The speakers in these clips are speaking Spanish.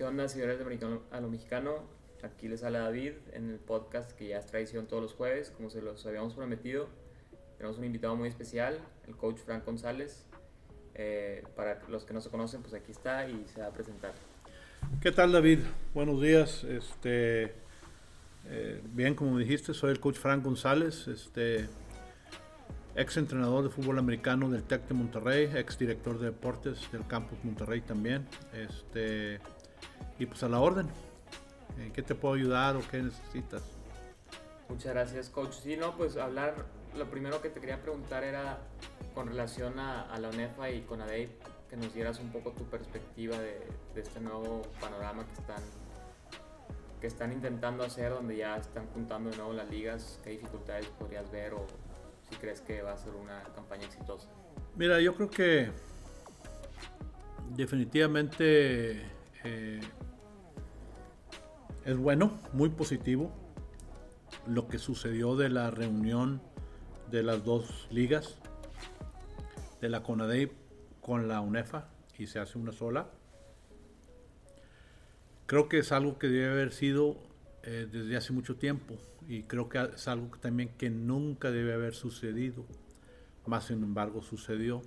¿Qué onda, señores de Americano a lo Mexicano? Aquí les habla David en el podcast que ya es tradición todos los jueves, como se los habíamos prometido. Tenemos un invitado muy especial, el coach Frank González. Eh, para los que no se conocen, pues aquí está y se va a presentar. ¿Qué tal, David? Buenos días. Este, eh, bien, como dijiste, soy el coach Frank González, este, ex entrenador de fútbol americano del TEC de Monterrey, ex director de deportes del Campus Monterrey también. Este, y pues a la orden. ¿En qué te puedo ayudar o qué necesitas? Muchas gracias, coach. Sí, no, pues hablar, lo primero que te quería preguntar era con relación a, la UNEFA y con ADEIP, que nos dieras un poco tu perspectiva de, este nuevo panorama que están, que están intentando hacer, donde ya están juntando de nuevo las ligas, qué dificultades podrías ver o si crees que va a ser una campaña exitosa. Mira, yo creo que definitivamente eh, es bueno, muy positivo lo que sucedió de la reunión de las dos ligas, de la CONADEIP con la UNEFA, y se hace una sola. Creo que es algo que debe haber sido eh, desde hace mucho tiempo, y creo que es algo también que nunca debe haber sucedido, más sin embargo sucedió.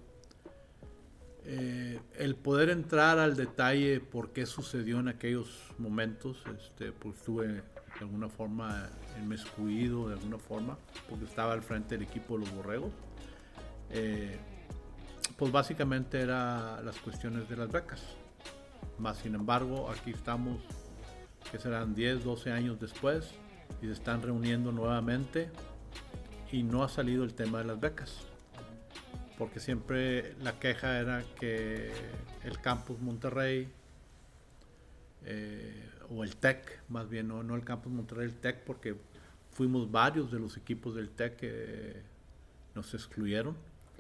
Eh, el poder entrar al detalle por qué sucedió en aquellos momentos, este, pues estuve de alguna forma inmiscuido, de alguna forma, porque estaba al frente del equipo de los Borregos. Eh, pues básicamente era las cuestiones de las becas. Más sin embargo, aquí estamos, que serán 10, 12 años después, y se están reuniendo nuevamente y no ha salido el tema de las becas porque siempre la queja era que el campus Monterrey eh, o el TEC, más bien, no, no el campus Monterrey, el TEC, porque fuimos varios de los equipos del TEC que nos excluyeron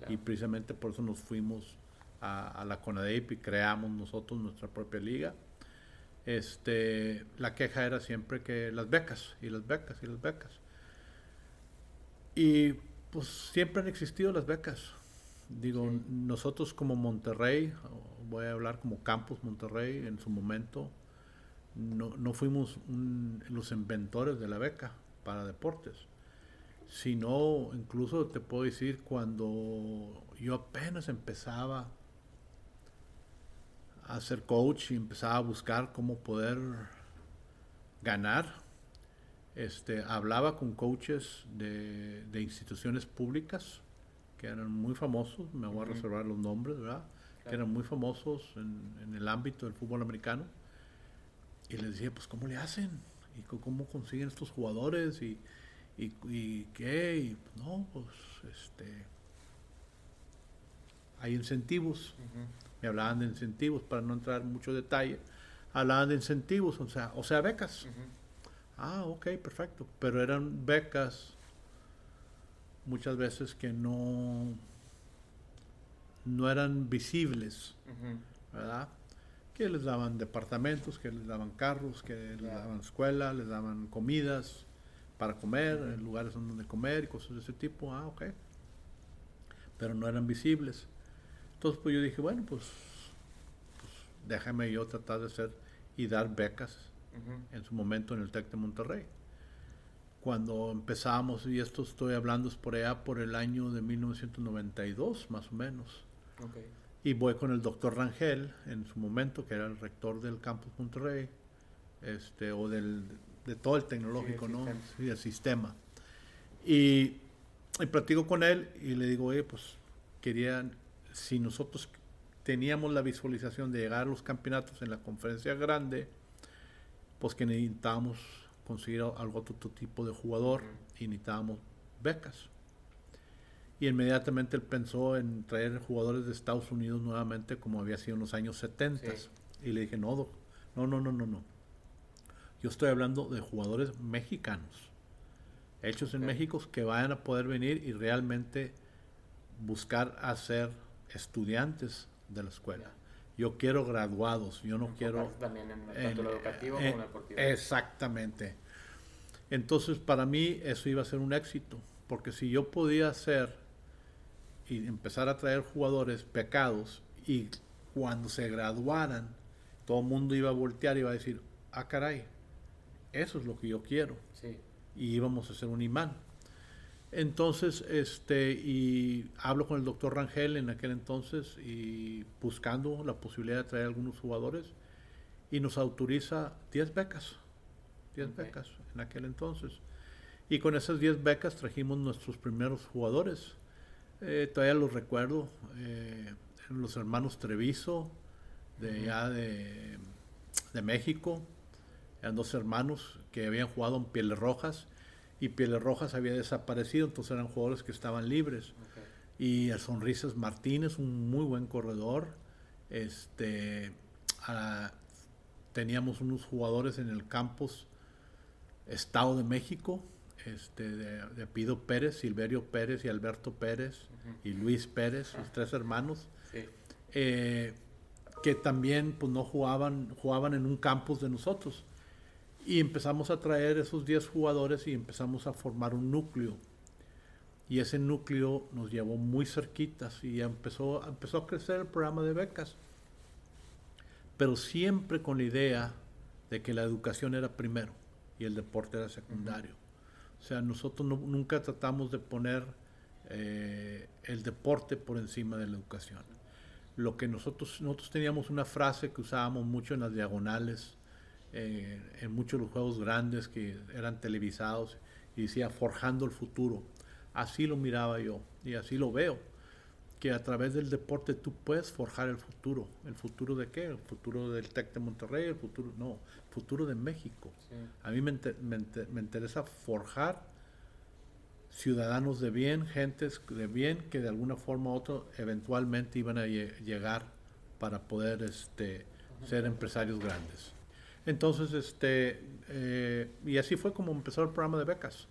y precisamente por eso nos fuimos a, la CONADEIP y creamos nosotros nuestra propia liga. Este, la queja era siempre que las becas y las becas y las becas. Y pues siempre han existido las becas. Digo, nosotros como Monterrey, voy a hablar como Campus Monterrey en su momento, no, fuimos los inventores de la beca para deportes, sino incluso te puedo decir cuando yo apenas empezaba a ser coach y empezaba a buscar cómo poder ganar, este, hablaba con coaches de, de instituciones públicas que eran muy famosos, me voy a reservar los nombres, ¿verdad? Que eran muy famosos en, el ámbito del fútbol americano. Y les decía, pues, ¿cómo le hacen? ¿Y cómo consiguen estos jugadores? ¿Y, y, qué? Y, no, pues, este... Hay incentivos. Me hablaban de incentivos, para no entrar en mucho detalle. Hablaban de incentivos, o sea, o sea becas. Ah, ok, perfecto. Pero eran becas muchas veces que no, no eran visibles, ¿verdad? Que les daban departamentos, que les daban carros, que les daban escuela, les daban comidas para comer, lugares donde comer y cosas de ese tipo. Ah, ok. Pero no eran visibles. Entonces, pues yo dije, bueno, pues, pues déjame yo tratar de hacer y dar becas en su momento en el TEC de Monterrey cuando empezamos, y esto estoy hablando es por allá por el año de 1992, más o menos. Y voy con el doctor Rangel, en su momento, que era el rector del campus Monterrey, este, o del, de todo el tecnológico, ¿no? Sí, el sistema. Y, y platico con él y le digo, oye, pues querían, si nosotros teníamos la visualización de llegar a los campeonatos en la conferencia grande, pues que necesitábamos conseguir algo otro tipo de jugador y necesitábamos becas. Y inmediatamente él pensó en traer jugadores de Estados Unidos nuevamente como había sido en los años 70. Y le dije, no, no, no, no, no, no. Yo estoy hablando de jugadores mexicanos, hechos en México, que vayan a poder venir y realmente buscar hacer estudiantes de la escuela. Yo quiero graduados, yo no quiero... También en, tanto lo educativo como deportivo. Exactamente. Entonces, para mí eso iba a ser un éxito, porque si yo podía hacer y empezar a traer jugadores pecados y cuando se graduaran todo el mundo iba a voltear y iba a decir, ah, caray, eso es lo que yo quiero. Y íbamos a hacer un imán. Entonces, este, y hablo con el doctor Rangel en aquel entonces y buscando la posibilidad de traer algunos jugadores y nos autoriza 10 becas, 10 becas en aquel entonces. Y con esas 10 becas trajimos nuestros primeros jugadores. Eh, todavía los recuerdo, eh, los hermanos Treviso, de allá de, de, México, eran dos hermanos que habían jugado en Pieles Rojas y Pieles Rojas había desaparecido, entonces eran jugadores que estaban libres. Y el Sonrisas Martínez, un muy buen corredor. Este, teníamos unos jugadores en el campus Estado de México, este, de, Pido Pérez, Silverio Pérez y Alberto Pérez y Luis Pérez, los tres hermanos, eh, que también pues, no jugaban, jugaban en un campus de nosotros. Y empezamos a traer esos 10 jugadores y empezamos a formar un núcleo. Y ese núcleo nos llevó muy cerquitas y empezó, empezó a crecer el programa de becas. Pero siempre con la idea de que la educación era primero y el deporte era secundario. O sea, nosotros nunca tratamos de poner eh, el deporte por encima de la educación. Lo que nosotros, nosotros teníamos una frase que usábamos mucho en las diagonales eh, en muchos de los juegos grandes que eran televisados y decía forjando el futuro. Así lo miraba yo y así lo veo, que a través del deporte tú puedes forjar el futuro. ¿El futuro de qué? El futuro del TEC de Monterrey, el futuro, no, el futuro de México. A mí me, me, interesa forjar ciudadanos de bien, gentes de bien que de alguna forma u otra eventualmente iban a llegar para poder este, ser empresarios grandes. Entonces, este, eh, y así fue como empezó el programa de becas.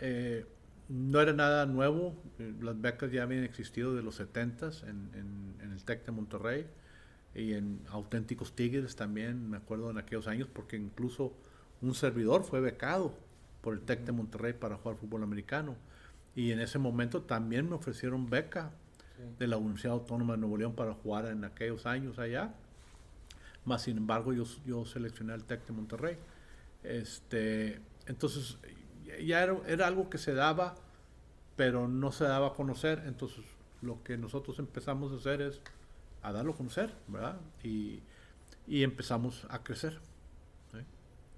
Eh, no era nada nuevo, eh, las becas ya habían existido de los 70 en, en, el TEC de Monterrey y en Auténticos Tigres también, me acuerdo en aquellos años, porque incluso un servidor fue becado por el TEC de Monterrey para jugar fútbol americano. Y en ese momento también me ofrecieron beca de la Universidad Autónoma de Nuevo León para jugar en aquellos años allá. Más sin embargo, yo, yo seleccioné al TEC de Monterrey. Este, entonces, ya era, algo que se daba, pero no se daba a conocer. Entonces, lo que nosotros empezamos a hacer es a darlo a conocer, ¿verdad? Y, empezamos a crecer.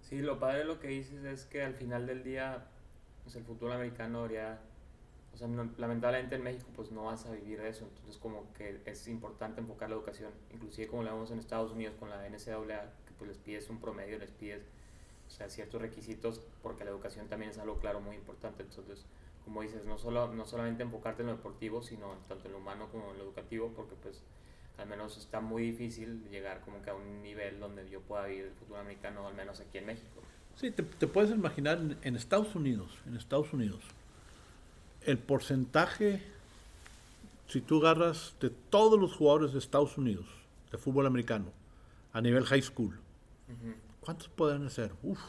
¿sí? lo padre de lo que dices es que al final del día, pues el fútbol americano habría o sea, lamentablemente en México pues no vas a vivir eso, entonces como que es importante enfocar la educación, inclusive como lo vemos en Estados Unidos con la NCAA, que pues les pides un promedio, les pides o sea, ciertos requisitos, porque la educación también es algo claro muy importante, entonces como dices, no, solo, no solamente enfocarte en lo deportivo, sino tanto en lo humano como en lo educativo, porque pues al menos está muy difícil llegar como que a un nivel donde yo pueda vivir el fútbol americano, al menos aquí en México. Sí, te, te puedes imaginar en Estados Unidos, en Estados Unidos, el porcentaje, si tú agarras de todos los jugadores de Estados Unidos, de fútbol americano, a nivel high school, ¿cuántos pueden? Uf,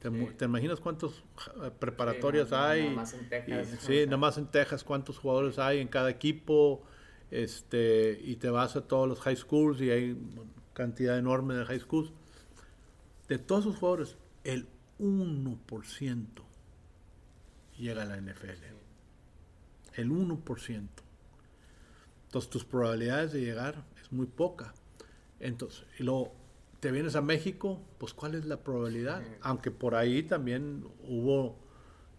¿te, imaginas cuántas eh, preparatorias hay? Nada más en Texas. sí, nada más en Texas, cuántos jugadores hay en cada equipo, este, y te vas a todos los high schools y hay cantidad enorme de high schools. De todos esos jugadores, el 1% llega a la NFL el 1%. Entonces tus probabilidades de llegar es muy poca. Entonces, y luego te vienes a México, pues ¿cuál es la probabilidad? Aunque por ahí también hubo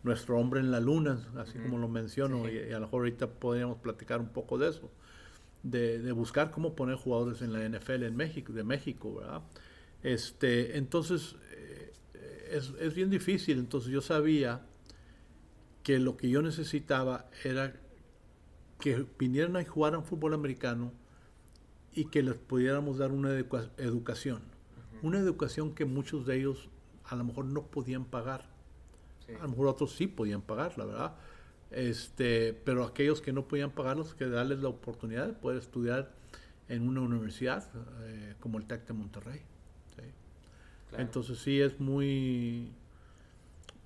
nuestro hombre en la luna, así como lo menciono, y, a lo mejor ahorita podríamos platicar un poco de eso, de, buscar cómo poner jugadores en la NFL en México, de México, ¿verdad? Este, entonces, eh, es, es bien difícil, entonces yo sabía que lo que yo necesitaba era que vinieran a jugar a fútbol americano y que les pudiéramos dar una educación. Una educación que muchos de ellos a lo mejor no podían pagar. A lo mejor otros sí podían pagar, la verdad. Este, pero aquellos que no podían pagarlos, que darles la oportunidad de poder estudiar en una universidad eh, como el TEC de Monterrey. Entonces sí es muy,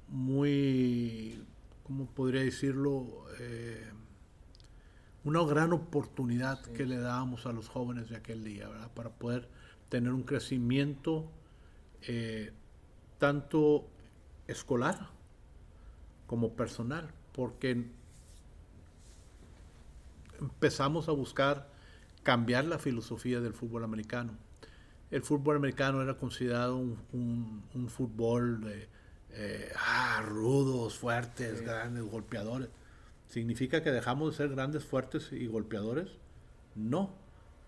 muy ¿cómo podría decirlo? Eh, una gran oportunidad que le dábamos a los jóvenes de aquel día, ¿verdad? Para poder tener un crecimiento eh, tanto escolar como personal, porque empezamos a buscar cambiar la filosofía del fútbol americano. El fútbol americano era considerado un, fútbol de eh, ah, rudos, fuertes, grandes, golpeadores. ¿Significa que dejamos de ser grandes, fuertes y golpeadores? No,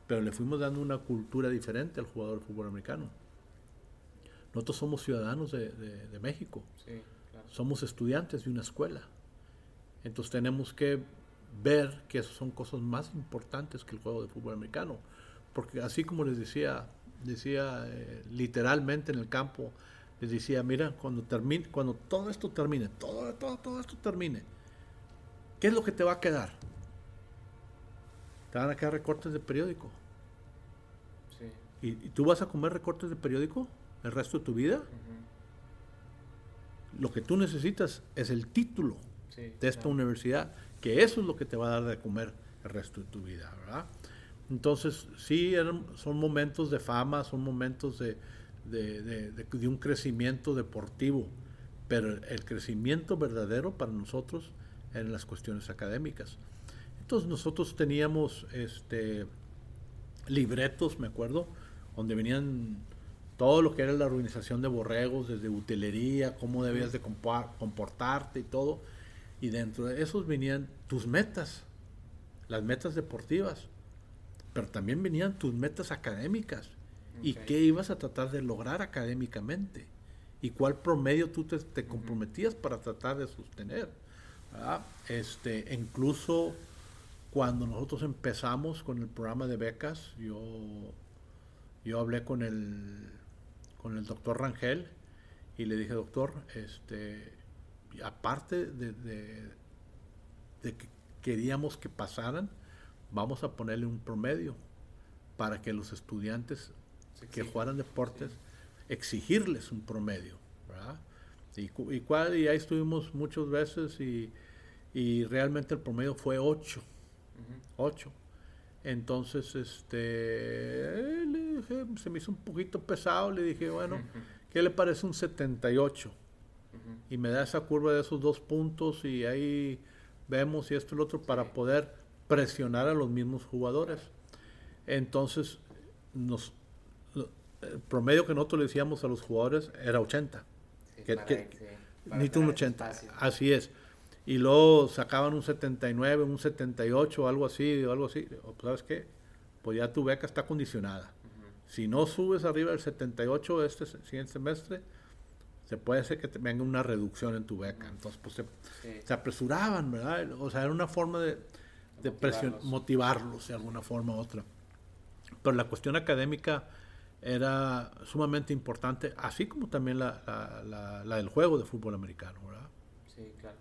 pero le fuimos dando una cultura diferente al jugador de fútbol americano. Nosotros somos ciudadanos de, México, somos estudiantes de una escuela. Entonces tenemos que ver que esas son cosas más importantes que el juego de fútbol americano. Porque así como les decía, decía eh, literalmente en el campo, les decía, mira, cuando termine, cuando todo esto termine, todo, todo, todo esto termine, ¿qué es lo que te va a quedar? Te van a quedar recortes de periódico. ¿Y, tú vas a comer recortes de periódico el resto de tu vida? Lo que tú necesitas es el título de esta universidad que eso es lo que te va a dar de comer el resto de tu vida, ¿verdad? Entonces, sí, son momentos de fama, son momentos de, de, un crecimiento deportivo, pero el crecimiento verdadero para nosotros en las cuestiones académicas. Entonces nosotros teníamos este, libretos, me acuerdo, donde venían todo lo que era la organización de borregos, desde utilería, cómo debías de comportarte y todo y dentro de esos venían tus metas, las metas deportivas, pero también venían tus metas académicas y qué ibas a tratar de lograr académicamente y cuál promedio tú te, comprometías para tratar de sostener. Este, incluso cuando nosotros empezamos con el programa de becas, yo, yo hablé con el, con el doctor Rangel y le dije, doctor, este, aparte de, que queríamos que pasaran, vamos a ponerle un promedio para que los estudiantes que jugaran deportes, exigirles un promedio. Y, y, cuál, y ahí estuvimos muchas veces y, realmente el promedio fue 8. 8. Entonces, este, se me hizo un poquito pesado, le dije, bueno, ¿qué le parece un 78? y me da esa curva de esos dos puntos y ahí vemos y esto y lo otro para poder presionar a los mismos jugadores. Entonces, nos, el promedio que nosotros le decíamos a los jugadores era 80. ni un 80. Así es. Y luego sacaban un 79, un 78, algo así, o algo así. ¿Sabes qué? Pues ya tu beca está condicionada. Si no subes arriba del 78 este siguiente semestre, se puede hacer que te venga una reducción en tu beca. Entonces, pues se, apresuraban, ¿verdad? O sea, era una forma de, de motivarlos de alguna forma u otra. Pero la cuestión académica era sumamente importante, así como también la, la, del juego de fútbol americano, ¿verdad? Sí, claro.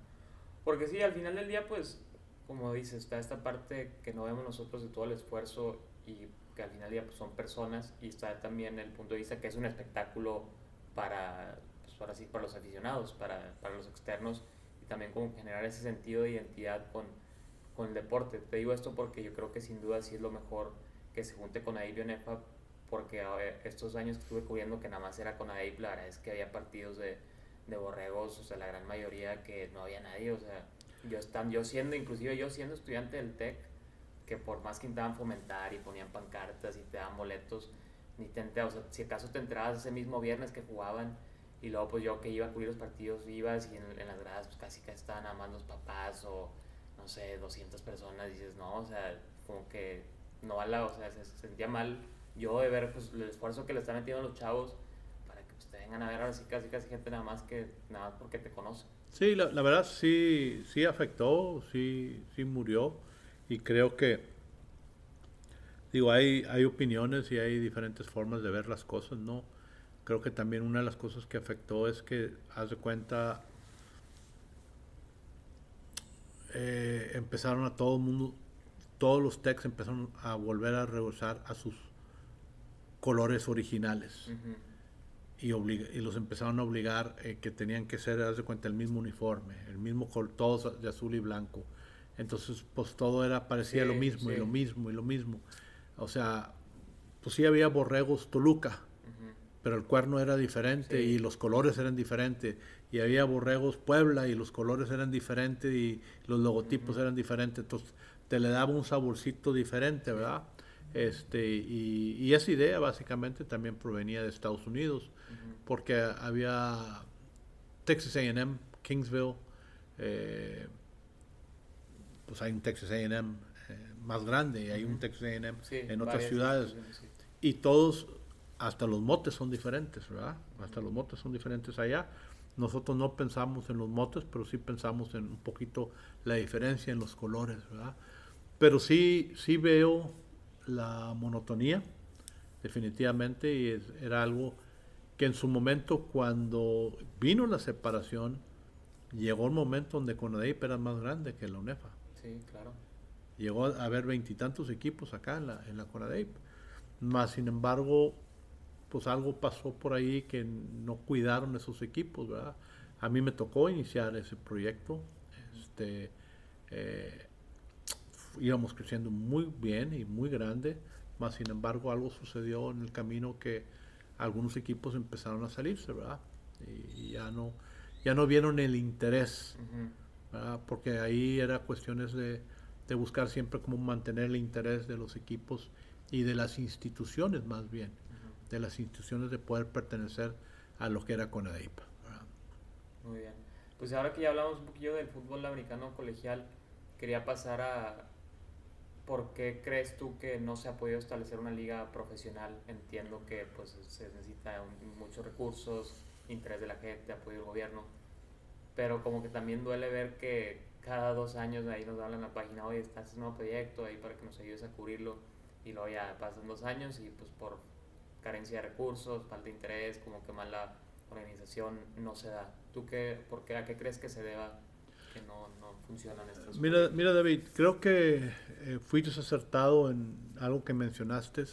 Porque sí, al final del día, pues, como dices, está esta parte que no vemos nosotros de todo el esfuerzo y que al final del día pues, son personas y está también el punto de vista que es un espectáculo para para, sí, para los aficionados, para, para, los externos y también como generar ese sentido de identidad con, con el deporte. Te digo esto porque yo creo que sin duda sí es lo mejor que se junte con AIB y porque estos años que estuve cubriendo que nada más era con AIB, la verdad es que había partidos de, de borregos, o sea, la gran mayoría que no había nadie, o sea, yo, están, yo siendo, inclusive yo siendo estudiante del TEC, que por más que intentaban fomentar y ponían pancartas y te daban boletos, ni te o sea, si acaso te entrabas ese mismo viernes que jugaban y luego pues yo que iba a cubrir los partidos ibas y en, las gradas pues casi que estaban nada más los papás o no sé, 200 personas. Dices, no, o sea, como que no va la, o sea, se, sentía mal yo de ver pues el esfuerzo que le están metiendo los chavos para que pues, te vengan a ver así casi casi gente nada más que nada más porque te conoce. Sí, la, la verdad sí, sí afectó, sí, sí murió y creo que digo, hay, hay opiniones y hay diferentes formas de ver las cosas, ¿no? creo que también una de las cosas que afectó es que, haz de cuenta, eh, empezaron a todo el mundo, todos los techs empezaron a volver a regresar a sus colores originales. y, y, los empezaron a obligar eh, que tenían que ser, haz de cuenta, el mismo uniforme, el mismo color, todos de azul y blanco. Entonces, pues todo era, parecía lo mismo y lo mismo y lo mismo. O sea, pues sí había borregos Toluca, pero el cuerno era diferente y los colores eran diferentes. Y había borregos Puebla y los colores eran diferentes y los logotipos eran diferentes. Entonces te le daba un saborcito diferente, ¿verdad? Este, y, y, esa idea básicamente también provenía de Estados Unidos, porque había Texas AM, Kingsville, eh, pues hay un Texas AM eh, más grande y hay un Texas AM en otras ciudades. Y todos, hasta los motes son diferentes, ¿verdad? Hasta los motes son diferentes allá. Nosotros no pensamos en los motes, pero sí pensamos en un poquito la diferencia en los colores, ¿verdad? Pero sí, sí veo la monotonía, definitivamente, y era algo que en su momento, cuando vino la separación, llegó el momento donde Conadeip era más grande que la UNEFA. Sí, claro. Llegó a haber veintitantos equipos acá en la, en la Conadeip. Más sin embargo, pues algo pasó por ahí que no cuidaron esos equipos, ¿verdad? A mí me tocó iniciar ese proyecto. Este, eh, íbamos creciendo muy bien y muy grande, más sin embargo algo sucedió en el camino que algunos equipos empezaron a salirse, ¿verdad? Y, ya no ya no vieron el interés, ¿verdad? Porque ahí era cuestiones de, de buscar siempre cómo mantener el interés de los equipos y de las instituciones más bien, de las instituciones de poder pertenecer a lo que era CONADIP. Muy bien. Pues ahora que ya hablamos un poquillo del fútbol americano colegial, quería pasar a por qué crees tú que no se ha podido establecer una liga profesional. Entiendo que pues se necesita muchos recursos, interés de la gente, apoyo del gobierno, pero como que también duele ver que cada dos años ahí nos dan en la página, oye, está este nuevo proyecto ahí para que nos ayudes a cubrirlo y luego ya pasan dos años y pues por carencia de recursos, falta de interés, como que mala organización no se da. ¿Tú qué, por qué, a qué crees que se deba que no, no funcionan estos mira, mira David, creo que eh, fuiste acertado en algo que mencionaste,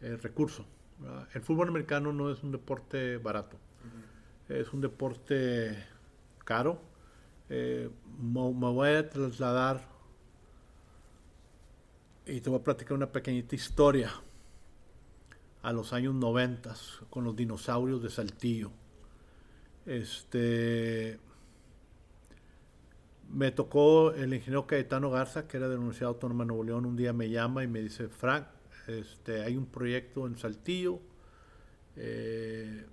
el recurso. El fútbol americano no es un deporte barato, es un deporte caro. Eh, me, me voy a trasladar y te voy a platicar una pequeñita historia a los años 90 con los dinosaurios de Saltillo. Este me tocó el ingeniero Caetano Garza, que era de la Universidad Autónoma de Nuevo León, un día me llama y me dice, Frank, este, hay un proyecto en Saltillo, eh,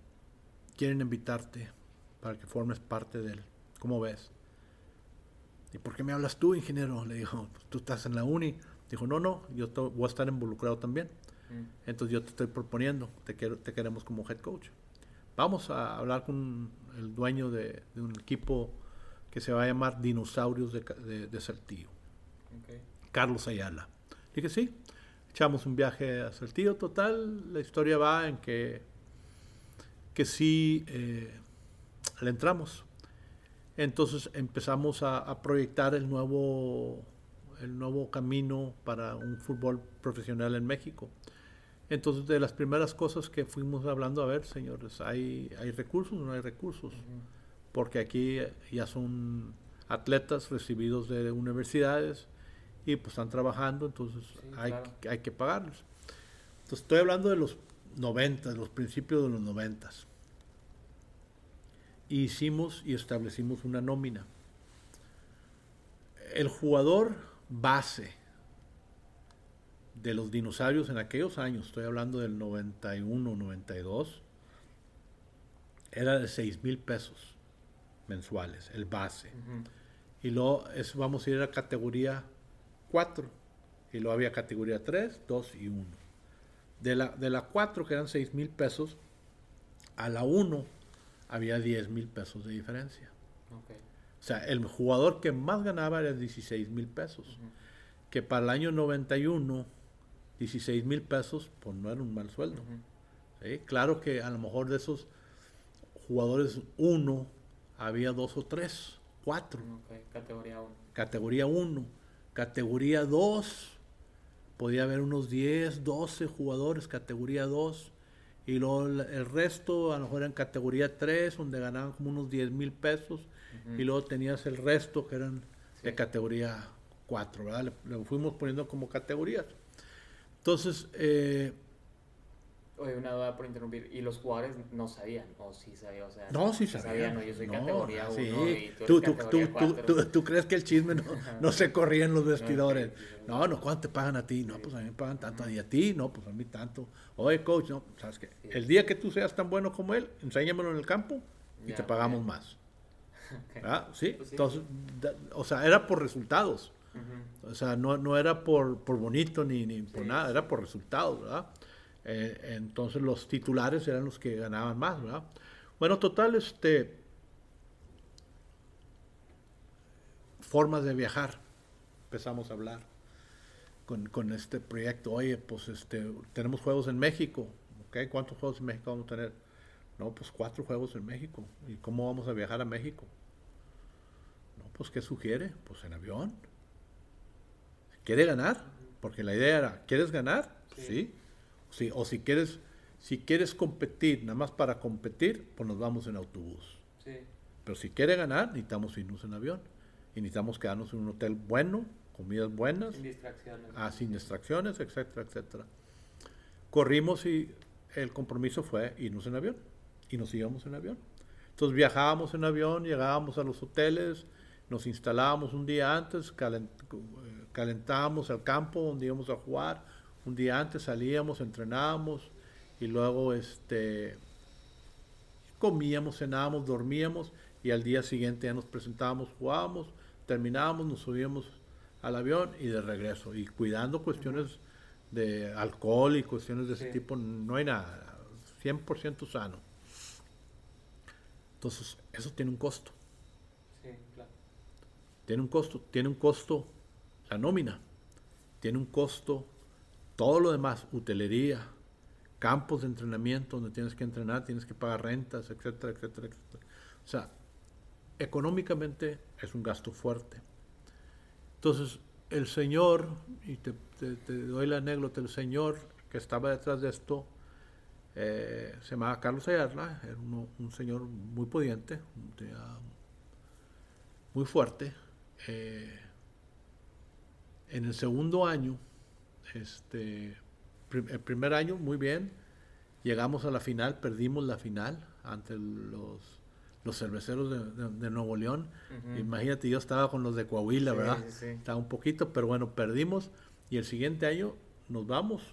quieren invitarte para que formes parte de él. ¿Cómo ves? ¿Y por qué me hablas tú, ingeniero? Le dijo, tú estás en la uni. Dijo, no, no, yo voy a estar involucrado también. Mm. Entonces yo te estoy proponiendo, te, quiero, te queremos como head coach. Vamos a hablar con el dueño de, un equipo que se va a llamar Dinosaurios de, de, Saltillo. Carlos Ayala. Dije, sí, echamos un viaje a Saltillo. Total, la historia va en que, que sí eh, le entramos. Entonces empezamos a, a proyectar el nuevo el nuevo camino para un fútbol profesional en México. Entonces, de las primeras cosas que fuimos hablando, a ver, señores, ¿hay, hay recursos o no hay recursos? Porque aquí ya son atletas recibidos de universidades y pues están trabajando, entonces hay, hay que pagarlos. Entonces, estoy hablando de los 90, de los principios de los 90. Hicimos y establecimos una nómina. El jugador base de los dinosaurios en aquellos años, estoy hablando del 91, 92, era de 6 mil pesos mensuales, el base. Y luego eso, vamos a ir a categoría 4. Y luego había categoría 3, 2 y 1. De la, de la 4, que eran 6 mil pesos, a la 1 había 10 mil pesos de diferencia. O sea, el jugador que más ganaba era 16 mil pesos. Que para el año 91, 16 mil pesos, pues no era un mal sueldo. Claro que a lo mejor de esos jugadores, uno, había dos o tres, cuatro. Categoría 1. Categoría 1. Categoría 2, podía haber unos 10, 12 jugadores, categoría 2. Y luego el resto, a lo mejor en categoría 3, donde ganaban como unos 10 mil pesos y luego tenías el resto que eran de categoría 4, ¿verdad? Le, fuimos poniendo como categorías. Entonces, eh, Oye, una duda por interrumpir. ¿Y los jugadores no sabían? ¿O sí sabían? O sea, no, sí sabían. no, yo soy categoría 1 sí. y tú, tú, tú, tú, tú, tú, crees que el chisme no, no se corría en los vestidores. No, no, ¿cuánto te pagan a ti? No, pues a mí me pagan tanto. ¿Y a ti? No, pues a mí tanto. Oye, coach, no, ¿sabes qué? El día que tú seas tan bueno como él, enséñamelo en el campo y te pagamos más. ¿Ah? ¿Sí? Pues Entonces, o sea, era por resultados. O sea, no, no era por, por bonito ni, ni por nada, era por resultados, ¿verdad? Eh, entonces los titulares eran los que ganaban más, ¿verdad? Bueno, total, este, formas de viajar, empezamos a hablar con, con, este proyecto. Oye, pues este, tenemos juegos en México, ¿ok? ¿Cuántos juegos en México vamos a tener? No, pues cuatro juegos en México. ¿Y cómo vamos a viajar a México? No, pues ¿qué sugiere? Pues en avión. ¿Quiere ganar? Porque la idea era, ¿quieres ganar? sí o si quieres, si quieres competir, nada más para competir, pues nos vamos en autobús. Pero si quiere ganar, necesitamos irnos en avión. Y necesitamos quedarnos en un hotel bueno, comidas buenas. Sin distracciones. Ah, sin distracciones, etcétera, etcétera. Corrimos y el compromiso fue irnos en avión. Y nos íbamos en avión. Entonces viajábamos en avión, llegábamos a los hoteles, nos instalábamos un día antes, calentábamos el campo donde íbamos a jugar un día antes salíamos, entrenábamos y luego este, comíamos, cenábamos, dormíamos y al día siguiente ya nos presentábamos, jugábamos, terminábamos, nos subíamos al avión y de regreso. Y cuidando cuestiones de alcohol y cuestiones de ese tipo, no hay nada, 100% sano. Entonces, eso tiene un costo. Sí, claro. Tiene un costo, tiene un costo la nómina, tiene un costo todo lo demás, hotelería, campos de entrenamiento donde tienes que entrenar, tienes que pagar rentas, etcétera, etcétera, etcétera. O sea, económicamente es un gasto fuerte. Entonces, el señor, y te, doy la anécdota, el señor que estaba detrás de esto, eh, se llamaba Carlos Ayarla, era un señor muy pudiente, muy fuerte. Eh, en el segundo año, este, el primer año, muy bien. Llegamos a la final, perdimos la final ante los, los cerveceros de, Nuevo León. Imagínate, yo estaba con los de Coahuila, ¿verdad? Estaba un poquito, pero bueno, perdimos. Y el siguiente año nos vamos.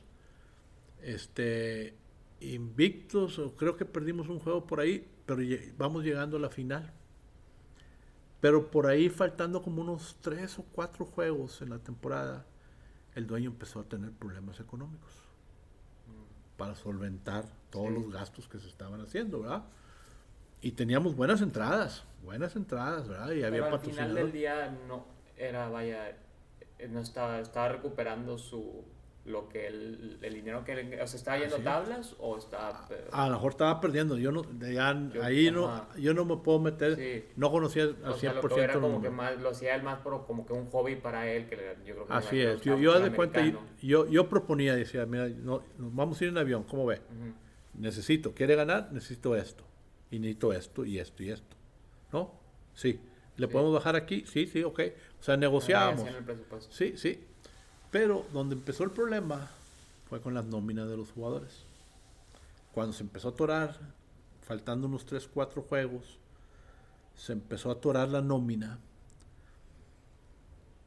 Este, invictos, creo que perdimos un juego por ahí, pero vamos llegando a la final. Pero por ahí faltando como unos tres o cuatro juegos en la temporada, el dueño empezó a tener problemas económicos para solventar todos los gastos que se estaban haciendo, ¿verdad? Y teníamos buenas entradas, buenas entradas, ¿verdad? Y había al final del día no era, vaya, eh, no estaba, estaba recuperando su, lo que el, el dinero que o sea, estaba yendo tablas o estaba a lo mejor estaba perdiendo yo no ahí no yo no me puedo meter no conocía al 100% lo era como que más lo hacía él más por como que un hobby para él que yo creo que así es yo, yo de cuenta yo, yo proponía decía mira no, vamos a ir en avión cómo ve necesito quiere ganar necesito esto y necesito esto y esto y esto no sí le podemos bajar aquí sí sí ok o sea negociábamos. sí sí pero donde empezó el problema fue con las nóminas de los jugadores. Cuando se empezó a atorar, faltando unos 3, 4 juegos, se empezó a atorar la nómina.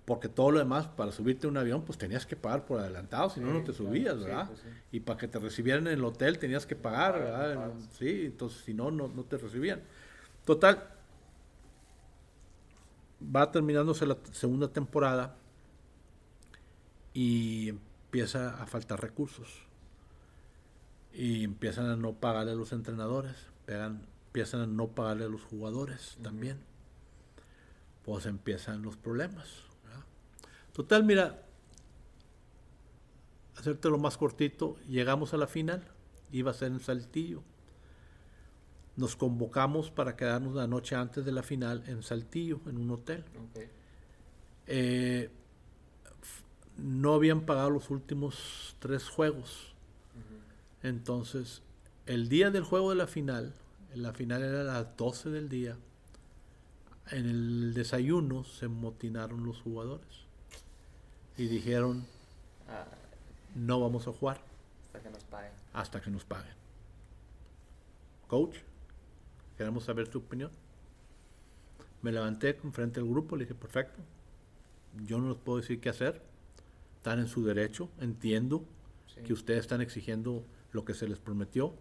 Porque todo lo demás, para subirte a un avión, pues tenías que pagar por adelantado, si no, no te subías, ¿verdad? Pues y para que te recibieran en el hotel tenías que pagar, ¿verdad? Sí, entonces si no, no, no te recibían. Total, va terminándose la segunda temporada y empieza a faltar recursos. Y empiezan a no pagarle a los entrenadores, pegan, empiezan a no pagarle a los jugadores también. Pues empiezan los problemas. Total, mira, hacerte lo más cortito, llegamos a la final, iba a ser en Saltillo. Nos convocamos para quedarnos la noche antes de la final en Saltillo, en un hotel. Eh, no habían pagado los últimos tres juegos. Entonces, el día del juego de la final, la final era a las 12 del día, en el desayuno se motinaron los jugadores y dijeron, no vamos a jugar. Hasta que nos paguen. Hasta que nos paguen. Coach, queremos saber tu opinión. Me levanté frente al grupo, le dije, perfecto, yo no les puedo decir qué hacer, están en su derecho, entiendo que ustedes están exigiendo lo que se les prometió,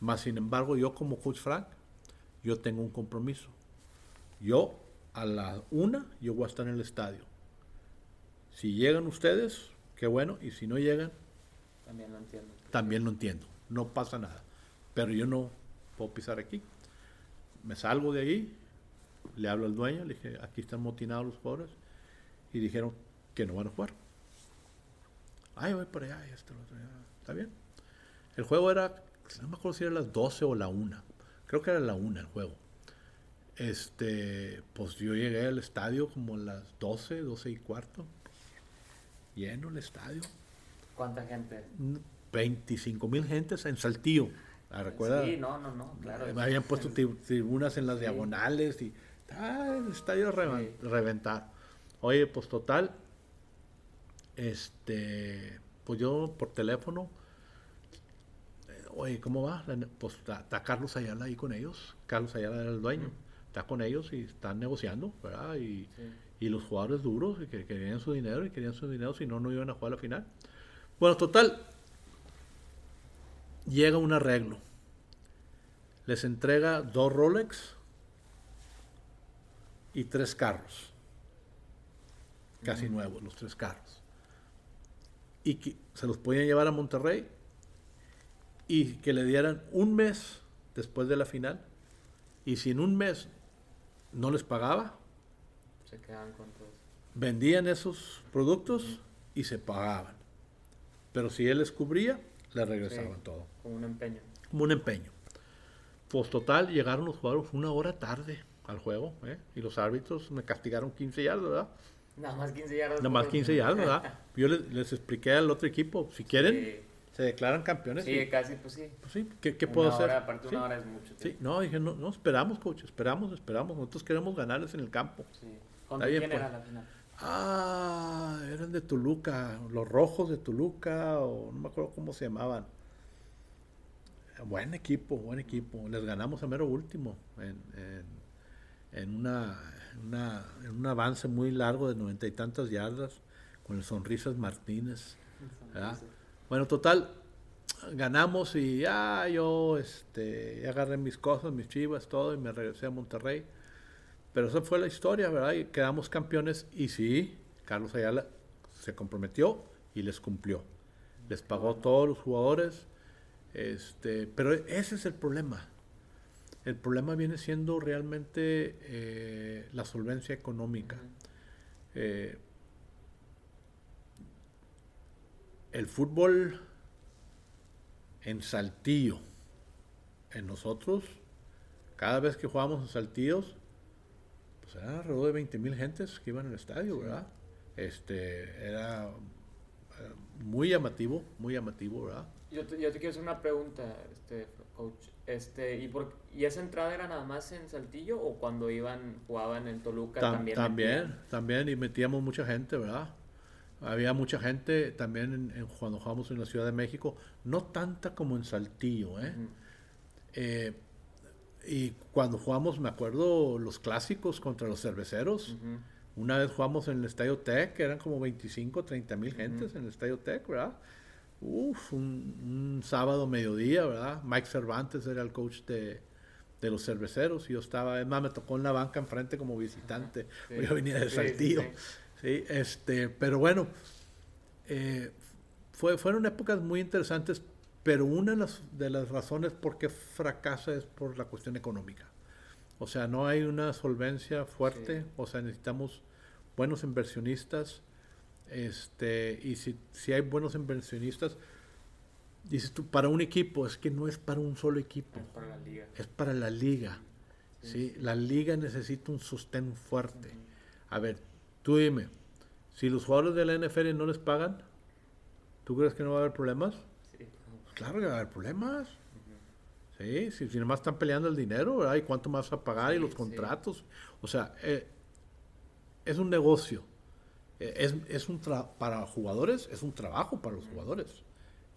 más sin embargo yo como coach Frank, yo tengo un compromiso. Yo a la una, yo voy a estar en el estadio. Si llegan ustedes, qué bueno, y si no llegan, también lo entiendo. También lo entiendo, no pasa nada. Pero yo no puedo pisar aquí. Me salgo de ahí, le hablo al dueño, le dije, aquí están motinados los jugadores, y dijeron que no van a jugar. Ay, voy por allá, y esto, lo otro, está bien. El juego era, no me acuerdo si era las 12 o la 1, creo que era la 1 el juego. Este, pues yo llegué al estadio como a las 12, 12 y cuarto, lleno el estadio. ¿Cuánta gente? 25 mil gentes en Saltillo. ¿Recuerdas? Sí, no, no, no, claro. Me habían puesto tribunas en las diagonales y ah, el estadio a reventar. Oye, pues total, este, pues yo por teléfono, eh, oye, ¿cómo va? Pues está, Carlos Ayala ahí con ellos. Carlos Ayala era el dueño. Está con ellos y están negociando, ¿verdad? Y, y los jugadores duros que querían su dinero y querían su dinero, si no, no iban a jugar a la final. Bueno, total, llega un arreglo. Les entrega dos Rolex y tres carros. Casi nuevos, los tres carros. Y que se los podían llevar a Monterrey y que le dieran un mes después de la final. Y si en un mes no les pagaba, se quedaban con Vendían esos productos y se pagaban. Pero si él les cubría, le regresaban todo. Como un empeño. Como un empeño. Pues total, llegaron los jugadores una hora tarde al juego, ¿eh? Y los árbitros me castigaron 15 yardas, ¿verdad? Nada más 15 yardas. Nada más 15 yardas, ¿verdad? Yo les, expliqué al otro equipo, si quieren, se declaran campeones. Sí, casi, pues sí. Pues sí, ¿qué, qué puedo hacer? Aparte una hora es mucho. Sí, no, dije, no, no, esperamos, coach, esperamos, esperamos. Nosotros queremos ganarles en el campo. Sí. ¿Contra quién pues. era la final? Ah, eran de Toluca, los rojos de Toluca, o no me acuerdo cómo se llamaban. Buen equipo, buen equipo. Les ganamos a mero último en, en, una, en un avance muy largo de noventa y tantas yardas con el Sonrisas Martínez. Bueno, total, ganamos y ya yo este, agarré mis cosas, mis chivas, todo, y me regresé a Monterrey. Pero esa fue la historia, ¿verdad? Y quedamos campeones y sí, Carlos Ayala se comprometió y les cumplió. Les pagó a todos los jugadores. Este, pero ese es el problema. El problema viene siendo realmente eh, la solvencia económica. Eh, el fútbol en Saltillo, en nosotros, cada vez que jugamos en Saltillos, pues era alrededor de 20 mil gentes que iban al estadio, ¿verdad? Este, era, muy llamativo, muy llamativo, ¿verdad? Yo te, yo te quiero hacer una pregunta, este, coach. Este, ¿y, por, ¿Y esa entrada era nada más en Saltillo o cuando iban, jugaban en Toluca también? También, también, y metíamos mucha gente, ¿verdad? Había mucha gente también en, cuando jugamos en la Ciudad de México, no tanta como en Saltillo, ¿eh? eh y cuando jugamos, me acuerdo, los clásicos contra los cerveceros. Una vez jugamos en el Estadio Tech, eran como 25, 30 mil gentes en el Estadio Tech, ¿verdad? Uf, un, sábado mediodía, ¿verdad? Mike Cervantes era el coach de, los cerveceros y yo estaba, además me tocó en la banca enfrente como visitante. Yo venía de Saltillo. Sí, este, pero bueno, eh, fue, fueron épocas muy interesantes pero una de las, de las razones por qué fracasa es por la cuestión económica. O sea, no hay una solvencia fuerte, o sea, necesitamos buenos inversionistas. Este, y si, si hay buenos inversionistas, dices tú, para un equipo, es que no es para un solo equipo. Es para la liga. Es para la liga. Sí. La liga necesita un sostén fuerte. A ver, tú dime, si los jugadores de la NFL no les pagan, ¿tú crees que no va a haber problemas? claro que va a haber problemas. Sí, si, si nomás están peleando el dinero, ¿verdad? ¿Y cuánto más a pagar? y los contratos. O sea, eh, es un negocio. Eh, es, es un para jugadores, es un trabajo para los jugadores.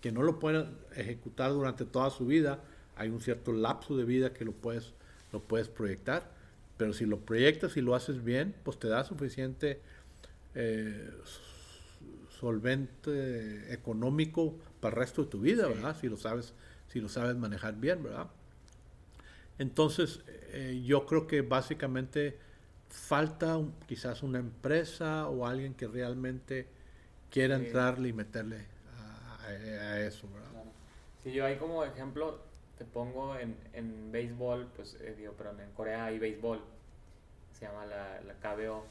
que no lo pueden ejecutar durante toda su vida, hay un cierto lapso de vida que lo puedes, lo puedes proyectar, pero si lo proyectas y lo haces bien, pues te da suficiente eh, solvente económico para el resto de tu vida, ¿verdad? Si lo sabes, si lo sabes manejar bien, ¿verdad? Entonces, eh, yo creo que básicamente falta quizás una empresa o alguien que realmente quiera entrarle y meterle a, eso, ¿verdad? Sí, yo ahí como ejemplo te pongo en, en béisbol, pues eh, digo, perdón, en Corea hay béisbol, se llama la, la KBO,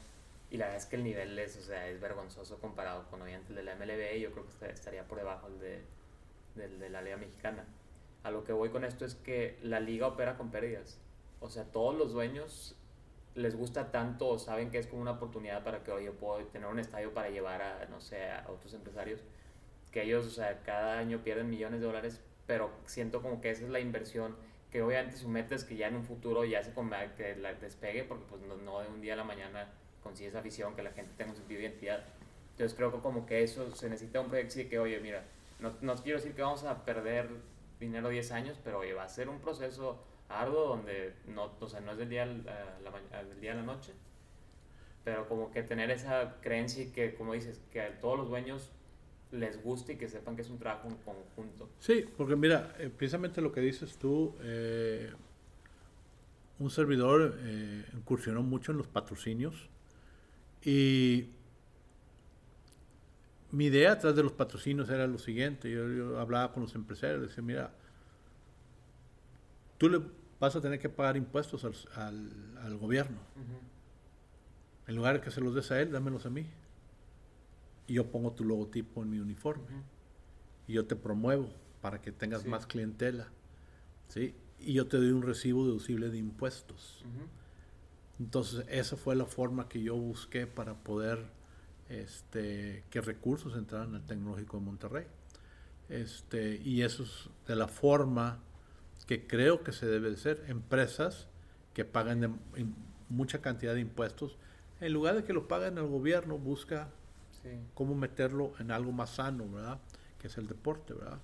y la verdad es que el nivel es, o sea, es vergonzoso comparado con obviamente el de la MLB, y yo creo que estaría por debajo el de, del de la Liga Mexicana. A lo que voy con esto es que la liga opera con pérdidas. O sea, todos los dueños les gusta tanto o saben que es como una oportunidad para que, oye, puedo tener un estadio para llevar a, no sé, a otros empresarios, que ellos, o sea, cada año pierden millones de dólares, pero siento como que esa es la inversión, que obviamente su meta que ya en un futuro ya se que la despegue, porque pues no, de un día a la mañana consigue esa visión, que la gente tenga un sentido de identidad. Entonces creo que como que eso se necesita un proyecto que, oye, mira, no, no quiero decir que vamos a perder dinero 10 años, pero oye, va a ser un proceso arduo donde no, o sea, no es del día, a la, del día a la noche, pero como que tener esa creencia y que, como dices, que a todos los dueños les guste y que sepan que es un trabajo en conjunto. Sí, porque mira, eh, precisamente lo que dices tú, eh, un servidor eh, incursionó mucho en los patrocinios y mi idea atrás de los patrocinios era lo siguiente, yo, hablaba con los empresarios, decía, mira, tú le vas a tener que pagar impuestos al, gobierno. En lugar de que se los des a él, dámelos a mí. Y yo pongo tu logotipo en mi uniforme. Y yo te promuevo para que tengas más clientela. ¿sí? Y yo te doy un recibo deducible de impuestos. Entonces, esa fue la forma que yo busqué para poder este, que recursos entraran al Tecnológico de Monterrey. Este, y eso es de la forma que creo que se debe de ser. Empresas que pagan mucha cantidad de impuestos, en lugar de que lo paguen el gobierno, busca cómo meterlo en algo más sano, ¿verdad? Que es el deporte, ¿verdad?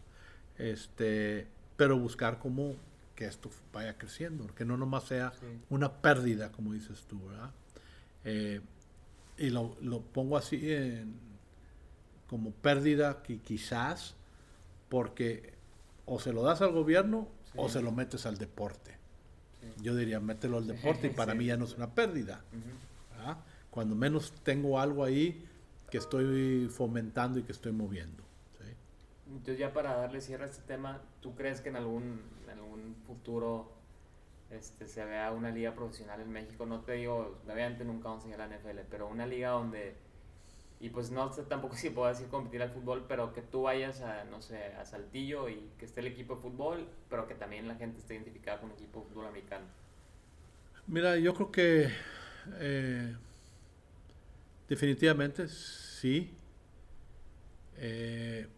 Este, pero buscar cómo que esto vaya creciendo, que no nomás sea una pérdida, como dices tú, ¿verdad? Eh, y lo, lo, pongo así en, como pérdida que quizás porque o se lo das al gobierno o se lo metes al deporte. Yo diría, mételo al deporte y para mí ya no es una pérdida. Cuando menos tengo algo ahí que estoy fomentando y que estoy moviendo. Entonces ya para darle cierre a este tema, ¿tú crees que en algún, en algún futuro este, se vea una liga profesional en México. No te digo, obviamente nunca vamos a ir a la NFL, pero una liga donde, y pues no sé tampoco si puedo decir competir al fútbol, pero que tú vayas a, no sé, a Saltillo y que esté el equipo de fútbol, pero que también la gente esté identificada con un equipo de fútbol americano. Mira, yo creo que eh, definitivamente sí. Eh,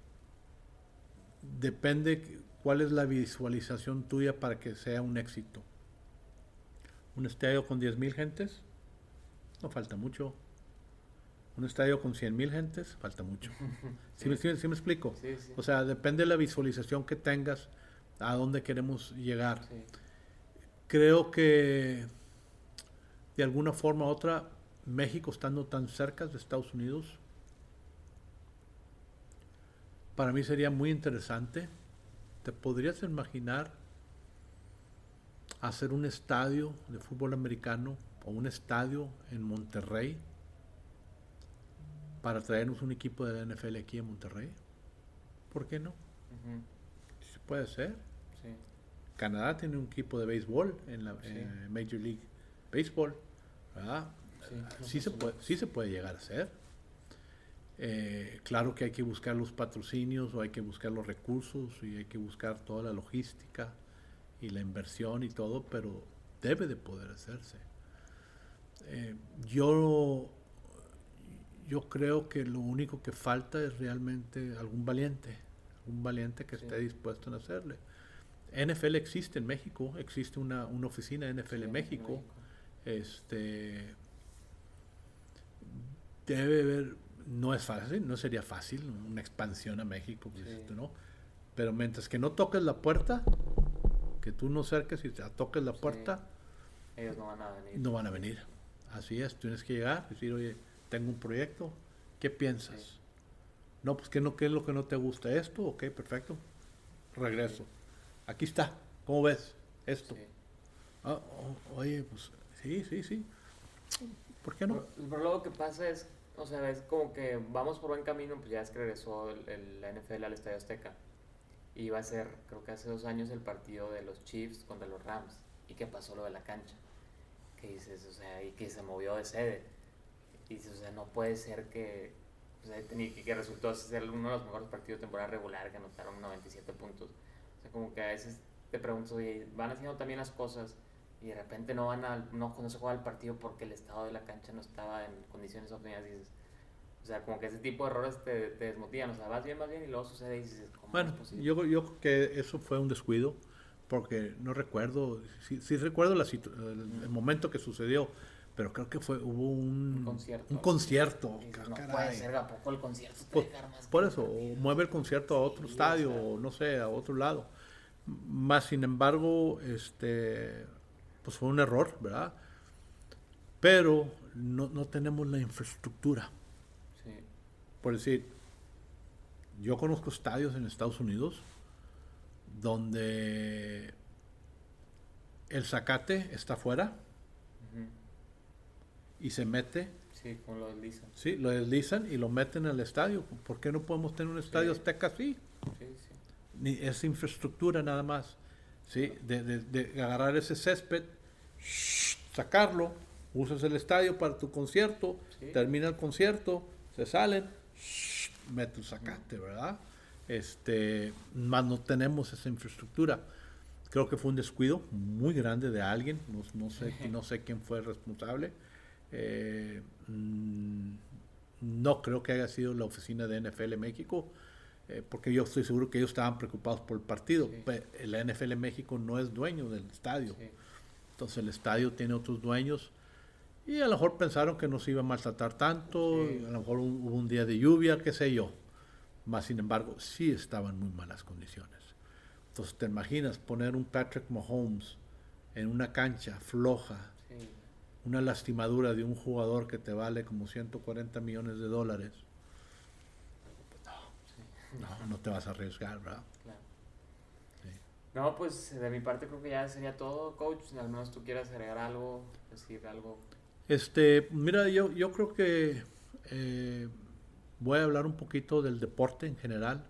depende cuál es la visualización tuya para que sea un éxito un estadio con 10.000 gentes, no falta mucho. Un estadio con 100.000 gentes, falta mucho. ¿Sí, me, explico? O sea, depende de la visualización que tengas, a dónde queremos llegar. Creo que de alguna forma u otra, México estando tan cerca de Estados Unidos, para mí sería muy interesante. ¿Te podrías imaginar hacer un estadio de fútbol americano o un estadio en Monterrey para traernos un equipo de la NFL aquí en Monterrey? ¿Por qué no? Puede ser. Canadá tiene un equipo de béisbol en la Major League Baseball. Sí, se puede, sí se puede llegar a hacer. Eh, claro que hay que buscar los patrocinios o hay que buscar los recursos y hay que buscar toda la logística y la inversión y todo, pero debe de poder hacerse. Eh, yo, yo creo que lo único que falta es realmente algún valiente, algún valiente que esté dispuesto a hacerle. NFL existe en México, existe una, una oficina de NFL en México. Este debe haber, no es fácil, no sería fácil una expansión a México, pues, ¿no? Pero mientras que no toques la puerta, que tú no cerques y toques la puerta, ellos no van a venir. No van a venir. Así es, tienes que llegar, decir, oye, tengo un proyecto, ¿qué piensas? No, pues ¿qué, no, ¿qué es lo que no te gusta? ¿Esto? Ok, perfecto. Regreso. Aquí está, ¿cómo ves? Esto. Ah, oye, pues sí, sí, sí. ¿Por qué no? Pero, pero, luego que pasa es, o sea, es como que vamos por buen camino, pues ya es que regresó el, la NFL al Estadio Azteca. Y iba a ser, creo que hace dos años, el partido de los Chiefs contra los Rams. ¿Y qué pasó lo de la cancha? Que dices, o sea, y que se movió de sede. Y dices, o sea, no puede ser que, o sea, que, resultó ser uno de los mejores partidos de temporada regular, que anotaron 97 puntos. O sea, como que a veces te preguntas, oye, van haciendo también las cosas y de repente no van a, no, no se juega el partido porque el estado de la cancha no estaba en condiciones óptimas. Dices, o sea, como que ese tipo de errores te, te desmotivan. O sea, vas bien, vas bien y luego sucede y dices, ¿cómo bueno, yo, yo creo que eso fue un descuido porque no recuerdo, sí, recuerdo la el, momento que sucedió, pero creo que fue hubo un, un concierto. Un concierto. no puede ser a poco el concierto. Por, por eso, mueve el concierto a otro estadio, o no sé, a otro lado. Más sin embargo, este pues fue un error, ¿verdad? Pero no, no tenemos la infraestructura. Sí. Por decir, yo conozco estadios en Estados Unidos donde el zacate está afuera y se mete. Sí, como lo deslizan. Sí, lo deslizan y lo meten al estadio. ¿Por qué no podemos tener un estadio azteca así? Sí, sí. Ni, es infraestructura nada más. ¿sí? De, de, agarrar ese césped, sacarlo, usas el estadio para tu concierto, termina el concierto, se salen, mete el zacate, ¿verdad? Este, más no tenemos esa infraestructura. Creo que fue un descuido muy grande de alguien, no, sé, no sé quién fue el responsable. Eh, mm, no creo que haya sido la oficina de NFL México, eh, porque yo estoy seguro que ellos estaban preocupados por el partido. La NFL México no es dueño del estadio. Entonces el estadio tiene otros dueños y a lo mejor pensaron que no se iba a maltratar tanto, a lo mejor hubo un día de lluvia, qué sé yo. Más sin embargo, sí estaban muy malas condiciones. Entonces, ¿te imaginas poner un Patrick Mahomes en una cancha floja, una lastimadura de un jugador que te vale como 140 millones de dólares? No, no, te vas a arriesgar, ¿verdad? No, pues de mi parte creo que ya sería todo, coach. Al menos tú quieras agregar algo, decir algo. Este, mira, yo, yo creo que eh, voy a hablar un poquito del deporte en general.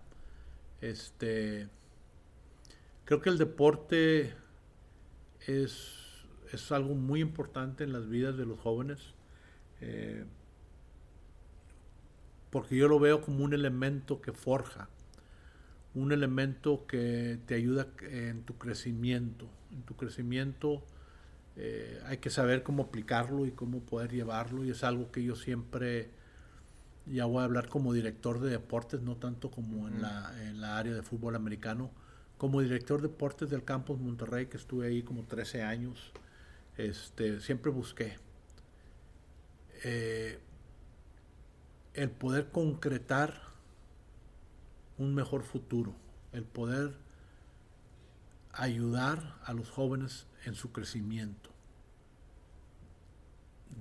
Este, creo que el deporte es, es algo muy importante en las vidas de los jóvenes, eh, porque yo lo veo como un elemento que forja, un elemento que te ayuda en tu crecimiento. En tu crecimiento eh, hay que saber cómo aplicarlo y cómo poder llevarlo, y es algo que yo siempre ya voy a hablar como director de deportes, no tanto como en, la, en la área de fútbol americano, como director de deportes del campus Monterrey, que estuve ahí como 13 años, este, siempre busqué eh, el poder concretar un mejor futuro, el poder ayudar a los jóvenes en su crecimiento,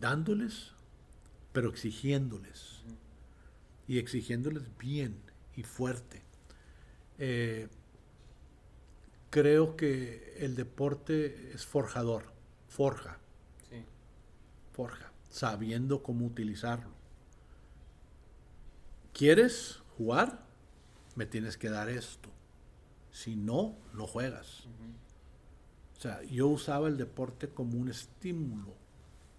dándoles, pero exigiéndoles y exigiéndoles bien y fuerte. Eh, creo que el deporte es forjador, forja, forja, sabiendo cómo utilizarlo. ¿Quieres jugar? Me tienes que dar esto. Si no, no juegas. O sea, yo usaba el deporte como un estímulo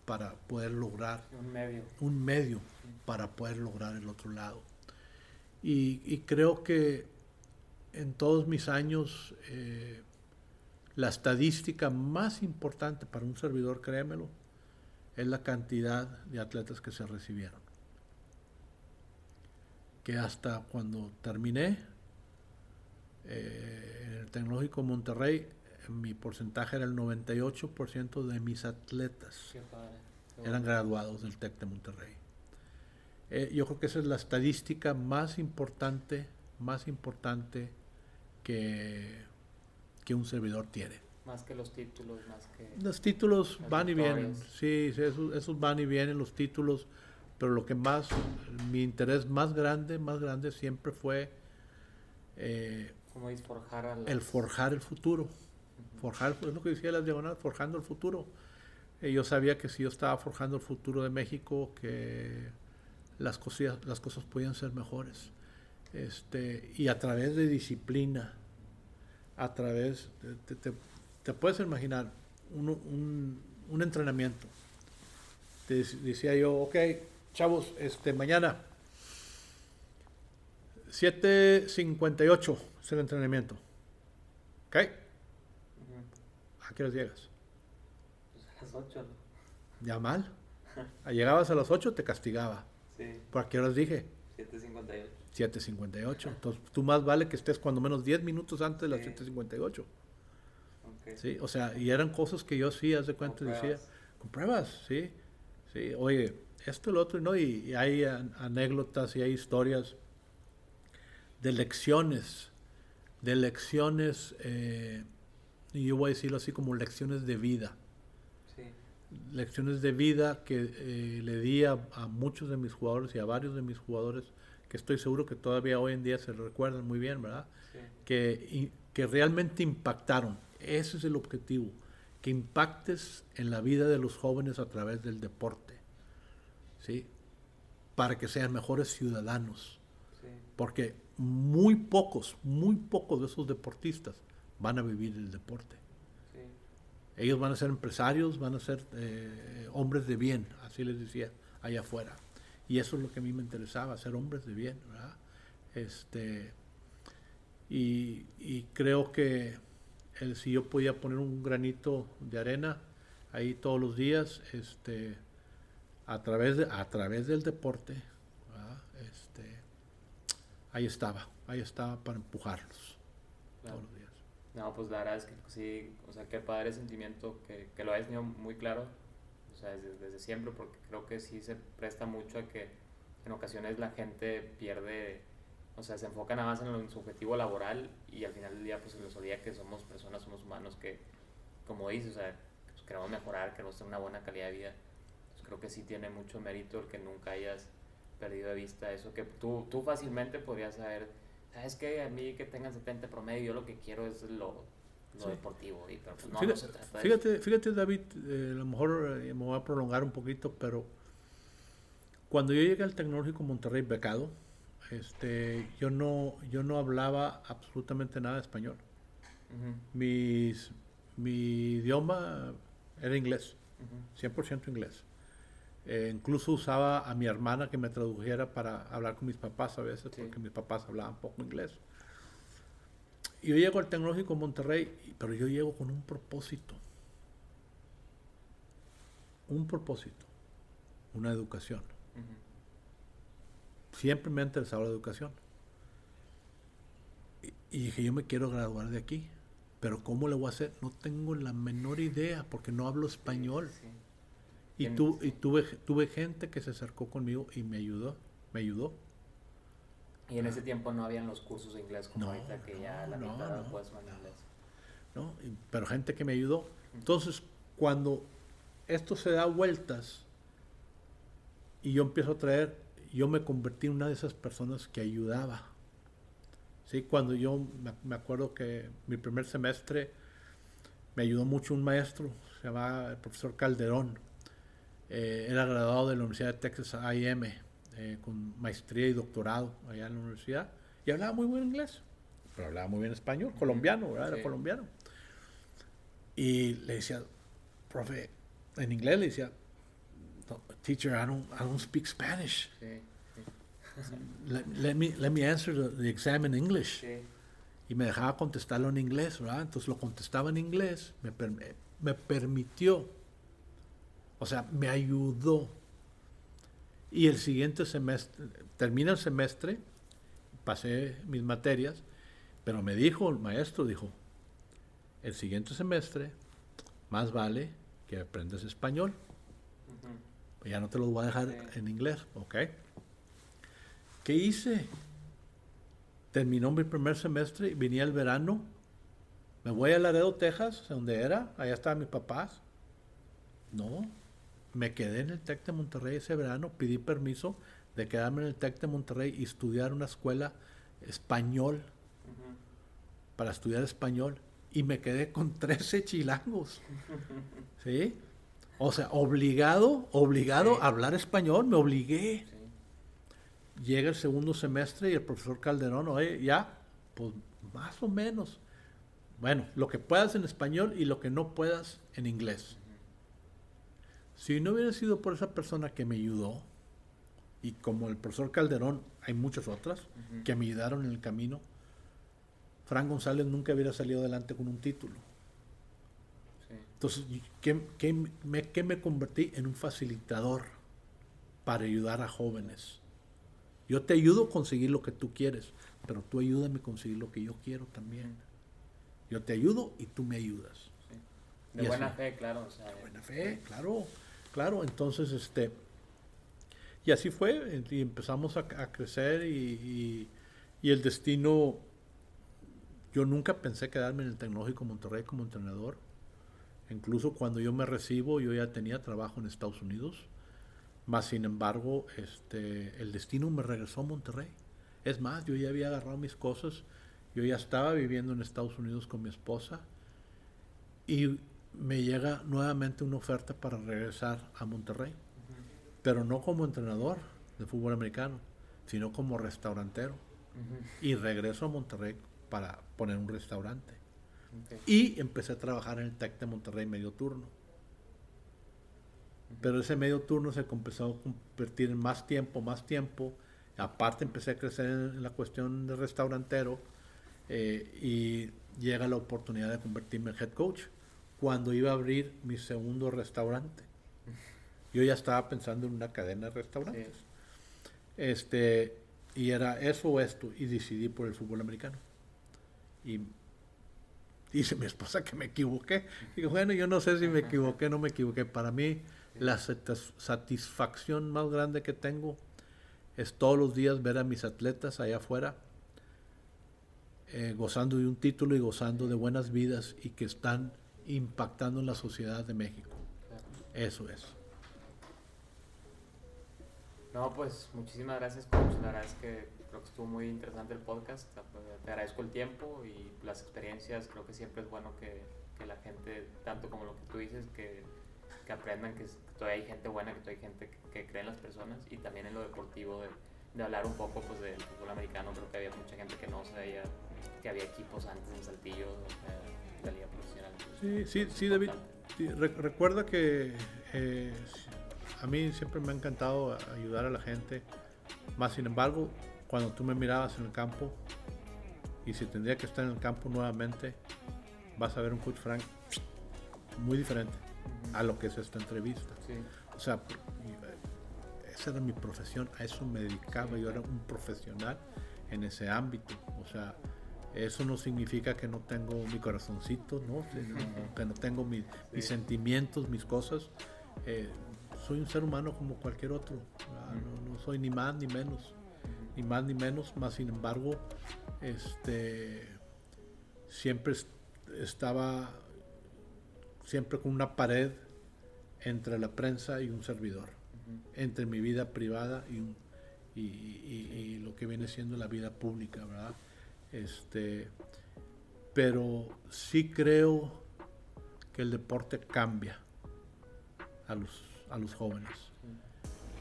para poder lograr un medio, un medio para poder lograr el otro lado. Y, creo que en todos mis años eh, la estadística más importante para un servidor, créemelo, es la cantidad de atletas que se recibieron. Que hasta cuando terminé eh, en el Tecnológico Monterrey, mi porcentaje era el 98% de mis atletas eran graduados del TEC de Monterrey. Eh, yo creo que esa es la estadística más importante, más importante que, que un servidor tiene. Más que los títulos, más que... Los títulos van y vienen, sí, esos, esos van y vienen los títulos, pero lo que más, mi interés más grande, más grande siempre fue... Eh, forjar el forjar el futuro. Forjar, es lo que decía las diagonales, forjando el futuro. Eh, yo sabía que si yo estaba forjando el futuro de México, que las cosas, las cosas podían ser mejores. Este, y a través de disciplina, a través, de, te, puedes imaginar un, un, entrenamiento. Te decía yo, ok, chavos, este, mañana 7.58 es el entrenamiento. ¿Ok? ¿A qué hora llegas? Pues a las 8, Ya mal. Llegabas a las 8, te castigaba. Sí. ¿Por qué horas dije? 7.58. 7.58. Entonces, tú más vale que estés cuando menos 10 minutos antes de las 7.58. Okay. Sí, o sea, y eran cosas que yo sí, haz de cuenta, decía, con pruebas, sí. Sí, oye, esto, lo otro, ¿no? Y, hay anécdotas y hay historias de lecciones, de lecciones, eh, y yo voy a decirlo así como lecciones de vida. Lecciones de vida que eh, le di a, muchos de mis jugadores y a varios de mis jugadores, que estoy seguro que todavía hoy en día se recuerdan muy bien, ¿verdad? Que, que realmente impactaron. Ese es el objetivo, que impactes en la vida de los jóvenes a través del deporte, ¿sí? Para que sean mejores ciudadanos. Porque muy pocos, muy pocos de esos deportistas van a vivir el deporte. Ellos van a ser empresarios, van a ser eh, hombres de bien, así les decía, allá afuera. Y eso es lo que a mí me interesaba, ser hombres de bien, ¿verdad? Este, y, creo que el, si yo podía poner un granito de arena ahí todos los días, este, a través, de, a través del deporte, este, ahí estaba, ahí estaba para empujarlos todos los días. No, pues la verdad es que sí, o sea, qué padre sentimiento que, que lo hayas tenido muy claro, sea, desde, desde, siempre, porque creo que sí se presta mucho a que en ocasiones la gente pierde, o sea, se enfoca nada más en, el, su objetivo laboral y al final del día pues se les olvida que somos personas, somos humanos que, como dices, o sea, pues, queremos mejorar, queremos tener una buena calidad de vida. Pues creo que sí tiene mucho mérito el que nunca hayas perdido de vista eso, que tú, tú fácilmente podrías haber ¿sabes qué? A mí que tengan 70 promedio, yo lo que quiero es lo, deportivo. Y, pero pues no, fíjate, se trata de fíjate, fíjate, David, eh, a lo mejor eh, me voy a prolongar un poquito, pero cuando yo llegué al Tecnológico Monterrey becado, este, yo no, yo no hablaba absolutamente nada de español. Mis, mi idioma era inglés, 100% inglés. Eh, incluso usaba a mi hermana que me tradujera para hablar con mis papás a veces, porque mis papás hablaban poco inglés. Yo llego al Tecnológico Monterrey, pero yo llego con un propósito. Un propósito. Una educación. Siempre me ha interesado la educación. Y, y dije, yo me quiero graduar de aquí. Pero ¿cómo le voy a hacer? No tengo la menor idea porque no hablo español. Y, tu, y tuve, tuve gente que se acercó conmigo y me ayudó, me ayudó. Y en ese tiempo no habían los cursos de inglés como ahorita que ya la no, mitad no, inglés. No, pero gente que me ayudó. Entonces, cuando esto se da vueltas y yo empiezo a traer, yo me convertí en una de esas personas que ayudaba. Sí, cuando yo me acuerdo que mi primer semestre me ayudó mucho un maestro, se llamaba el profesor Calderón eh, era graduado de la Universidad de Texas A&M eh, con maestría y doctorado allá en la universidad y hablaba muy buen inglés, pero hablaba muy bien español, colombiano, ¿verdad? Era colombiano. Y le decía, profe, en inglés le decía, teacher, I don't, I don't speak Spanish. let, me, let me answer the, exam in English. Y me dejaba contestarlo en inglés, ¿verdad? Entonces lo contestaba en inglés, me, me permitió o sea, me ayudó. Y el siguiente semestre, termina el semestre, pasé mis materias, pero me dijo el maestro, dijo, el siguiente semestre más vale que aprendas español. Ya no te lo voy a dejar en inglés, ¿ok? ¿Qué hice? terminó mi primer semestre y venía el verano. Me voy a Laredo, Texas, donde era, allá estaban mis papás. No, me quedé en el TEC de Monterrey ese verano, pedí permiso de quedarme en el TEC de Monterrey y estudiar una escuela español, para estudiar español, y me quedé con 13 chilangos. ¿Sí? O sea, obligado, obligado a hablar español, me obligué. Llega el segundo semestre y el profesor Calderón, oye, ya, pues más o menos. Bueno, lo que puedas en español y lo que no puedas en inglés. Si no hubiera sido por esa persona que me ayudó, y como el profesor Calderón, hay muchas otras que me ayudaron en el camino, Fran González nunca hubiera salido adelante con un título. Entonces, ¿qué, me, ¿qué me convertí? En un facilitador para ayudar a jóvenes. Yo te ayudo a conseguir lo que tú quieres, pero tú ayúdame a conseguir lo que yo quiero también. Yo te ayudo y tú me ayudas. De buena fe, claro. de buena fe, claro, claro. Entonces, este, y así fue, y empezamos a, crecer y, el destino, yo nunca pensé quedarme en el Tecnológico Monterrey como entrenador. Incluso cuando yo me recibo, yo ya tenía trabajo en Estados Unidos. Más sin embargo, este, el destino me regresó a Monterrey. Es más, yo ya había agarrado mis cosas, yo ya estaba viviendo en Estados Unidos con mi esposa y me llega nuevamente una oferta para regresar a Monterrey pero no como entrenador de fútbol americano, sino como restaurantero. Y regreso a Monterrey para poner un restaurante. Y empecé a trabajar en el TEC de Monterrey medio turno. Pero ese medio turno se empezó a convertir en más tiempo, más tiempo. Aparte empecé a crecer en la cuestión de restaurantero eh, y llega la oportunidad de convertirme en head coach cuando iba a abrir mi segundo restaurante. Yo ya estaba pensando en una cadena de restaurantes. Este, y era eso o esto, y decidí por el fútbol americano. Y dice mi esposa que me equivoqué. Digo, bueno, yo no sé si me equivoqué o no me equivoqué. Para mí, la satisfacción más grande que tengo es todos los días ver a mis atletas allá afuera eh, gozando de un título y gozando de buenas vidas y que están impactando en la sociedad de México. Eso es. No, pues muchísimas gracias, coach. La verdad es que creo que estuvo muy interesante el podcast. Te agradezco el tiempo y las experiencias. Creo que siempre es bueno que, la gente, tanto como lo que tú dices, que, aprendan que, todavía hay gente buena, que todavía hay gente que, cree en las personas y también en lo deportivo, de, hablar un poco pues, del fútbol americano. Creo que había mucha gente que no sabía que había equipos antes en Saltillo de la liga profesional. Sí, sí, sí, David. recuerda que eh, a mí siempre me ha encantado ayudar a la gente. Más sin embargo, cuando tú me mirabas en el campo, y si tendría que estar en el campo nuevamente, vas a ver un coach Frank muy diferente a lo que es esta entrevista. O sea, esa era mi profesión, a eso me dedicaba, yo era un profesional en ese ámbito. O sea, eso no significa que no tengo mi corazoncito, ¿no? que no tengo mis sentimientos, mis cosas. Eh, soy un ser humano como cualquier otro. No, soy ni más ni menos. Ni más ni menos. Más sin embargo, este siempre estaba siempre con una pared entre la prensa y un servidor. Entre mi vida privada y, y, lo que viene siendo la vida pública, ¿verdad? Este, pero sí creo que el deporte cambia a los a los jóvenes.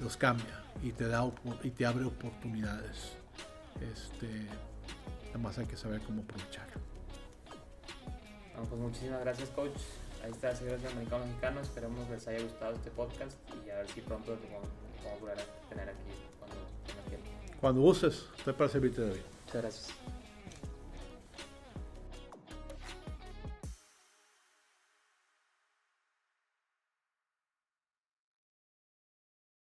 Los cambia y te da y te abre oportunidades. Este, nada más hay que saber cómo aprovecharlo. pues muchísimas gracias, coach. Ahí está, señores de Americano Mexicano. Esperemos les haya gustado este podcast y a ver si pronto podemos volver a tener aquí cuando tenga tiempo. Cuando uses, estoy para servirte de hoy. Muchas gracias.